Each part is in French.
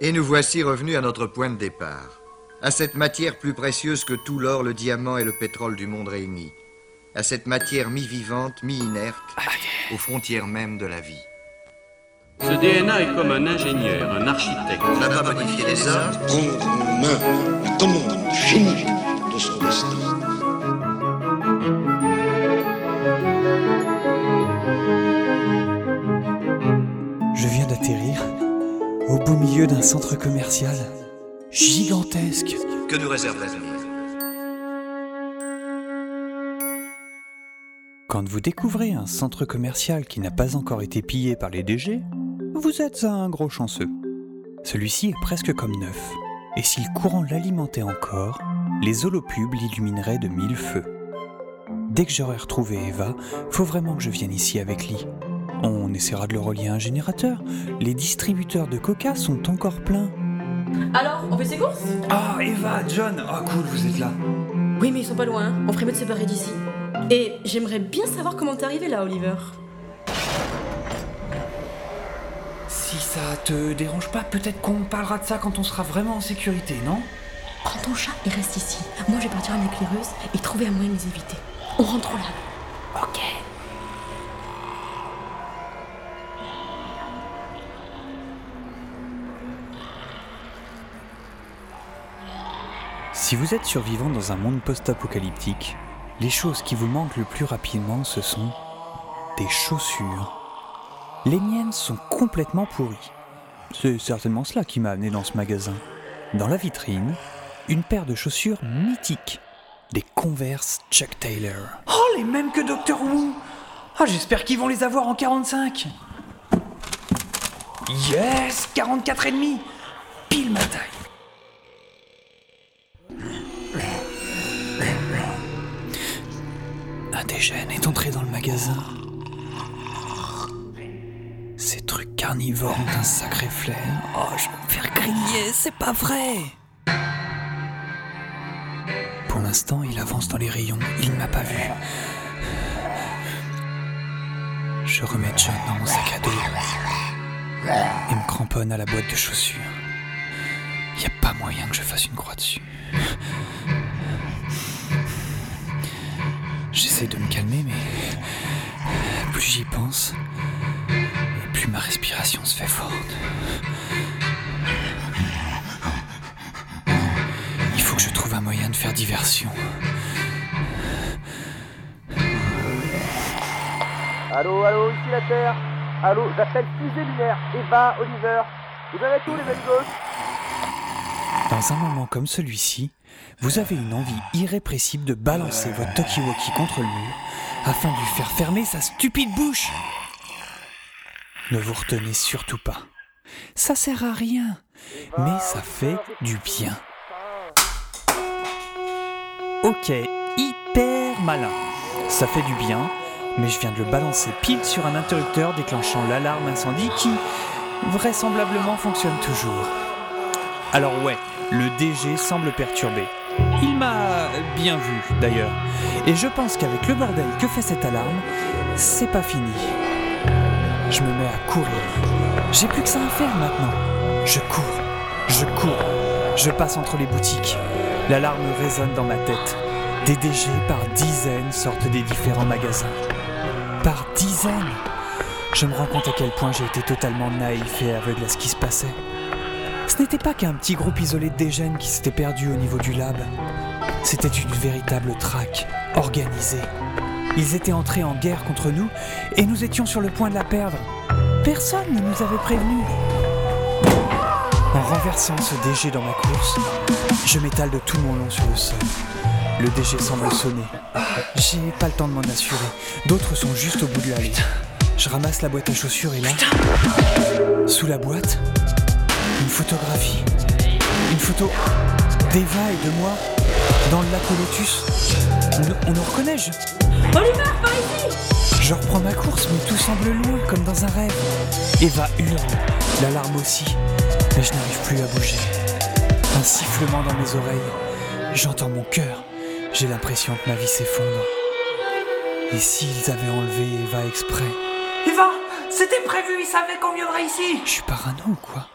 Et nous voici revenus à notre point de départ. À cette matière plus précieuse que tout l'or, le diamant et le pétrole du monde réunis. À cette matière mi-vivante, mi-inerte, aux frontières même de la vie. Ce DNA est comme un ingénieur, un architecte. On n'a pas modifié les hommes. prendre en main la commande du génie de son destin. Beau milieu d'un centre commercial gigantesque. Que nous réserve l'avenir Quand vous découvrez un centre commercial qui n'a pas encore été pillé par les DG, vous êtes un gros chanceux. Celui-ci est presque comme neuf, et si le courant l'alimentait encore, les holopubs l'illumineraient de mille feux. Dès que j'aurai retrouvé Eva, faut vraiment que je vienne ici avec Lee. On essaiera de le relier à un générateur. Les distributeurs de coca sont encore pleins. Alors, on fait ses courses? Ah, Eva, John, ah cool, vous êtes là. Oui, mais ils sont pas loin. hein. On ferait mieux de se séparer d'ici. Et j'aimerais bien savoir comment t'es arrivé là, Oliver. Si ça te dérange pas, peut-être qu'on parlera de ça quand on sera vraiment en sécurité, non? Prends ton chat et reste ici. Moi, je vais partir à mes claireuses et trouver un moyen de les éviter. On rentre là. Ok. Si vous êtes survivant dans un monde post-apocalyptique, les choses qui vous manquent le plus rapidement, ce sont des chaussures. Les miennes sont complètement pourries. C'est certainement cela qui m'a amené dans ce magasin. Dans la vitrine, une paire de chaussures mythiques. Des Converse Chuck Taylor. Oh, les mêmes que Doctor Who Ah, j'espère qu'ils vont les avoir en 45 Yes 44 et demi Pile ma taille Jeunes est entré dans le magasin. Ces trucs carnivores ont un sacré flair. Oh, je vais me faire griller, c'est pas vrai Pour l'instant, il avance dans les rayons, il ne m'a pas vu. Je remets John dans mon sac à dos et me cramponne à la boîte de chaussures. Y a pas moyen que je fasse une croix dessus. J'essaie de me calmer, mais plus j'y pense, plus ma respiration se fait forte. Il faut que je trouve un moyen de faire diversion. Allô, allô, ici la Terre. Allô, j'appelle fusée lunaire. Eva, Oliver. Vous avez tout, les amigos Dans un moment comme celui-ci, vous avez une envie irrépressible de balancer votre talkie-walkie contre le mur afin de lui faire fermer sa stupide bouche. Ne vous retenez surtout pas. Ça sert à rien, mais ça fait du bien. Ok, hyper malin. Ça fait du bien, mais je viens de le balancer pile sur un interrupteur déclenchant l'alarme incendie qui, vraisemblablement, fonctionne toujours. Alors ouais, le DG semble perturbé. Il m'a bien vu d'ailleurs. Et je pense qu'avec le bordel que fait cette alarme, c'est pas fini. Je me mets à courir. J'ai plus que ça à faire maintenant. Je cours, je cours, je passe entre les boutiques. L'alarme résonne dans ma tête. Des DG par dizaines sortent des différents magasins. Par dizaines? Je me rends compte à quel point j'ai été totalement naïf et aveugle à ce qui se passait. Ce n'était pas qu'un petit groupe isolé de dégènes qui s'était perdu au niveau du lab. C'était une véritable traque, organisée. Ils étaient entrés en guerre contre nous et nous étions sur le point de la perdre. Personne ne nous avait prévenus. En renversant ce DG dans ma course, je m'étale de tout mon long sur le sol. Le DG semble sonner. J'ai pas le temps de m'en assurer. D'autres sont juste au bout de l'allée. Je ramasse la boîte à chaussures et là, sous la boîte, une photographie. Une photo d'Eva et de moi dans le lac lotus. On, nous- on nous reconnaît, je, Oliver, par ici je reprends ma course, mais tout semble loin, comme dans un rêve. Eva hurle, l'alarme aussi, mais je n'arrive plus à bouger. Un sifflement dans mes oreilles. J'entends mon cœur. J'ai l'impression que ma vie s'effondre. Et s'ils avaient enlevé Eva exprès? Eva, c'était prévu, ils savaient qu'on viendrait ici. Je suis parano ou quoi?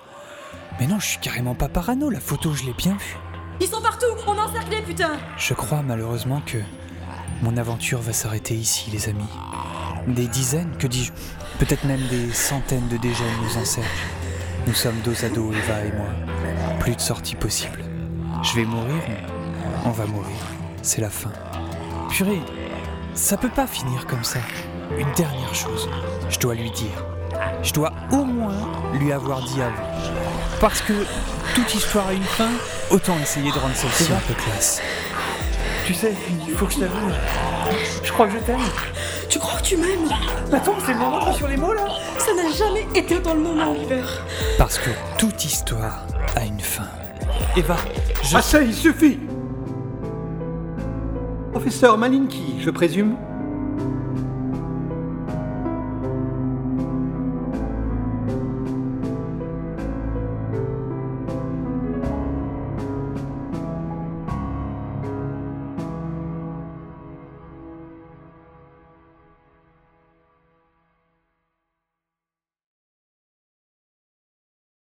Mais non, je suis carrément pas parano, la photo, je l'ai bien vue. Ils sont partout On est encerclés, putain Je crois malheureusement que mon aventure va s'arrêter ici, les amis. Des dizaines, que dis-je Peut-être même des centaines de dégènes nous encerclent. Nous sommes dos à dos, Eva et moi. Plus de sortie possible. Je vais mourir, on va mourir. C'est la fin. Purée, ça peut pas finir comme ça. Une dernière chose, je dois lui dire. Je dois au moins lui avoir dit avant. Parce que toute histoire a une fin, autant essayer de rendre celle-ci un peu classe. Tu sais, il faut que je t'avoue. Je crois que je t'aime. Tu crois que tu m'aimes? Attends, c'est le moment sur les mots là Ça n'a jamais été dans le moment, Oliver. Parce que toute histoire a une fin. Eva, je... Assez, il suffit Professeur Malinki, je présume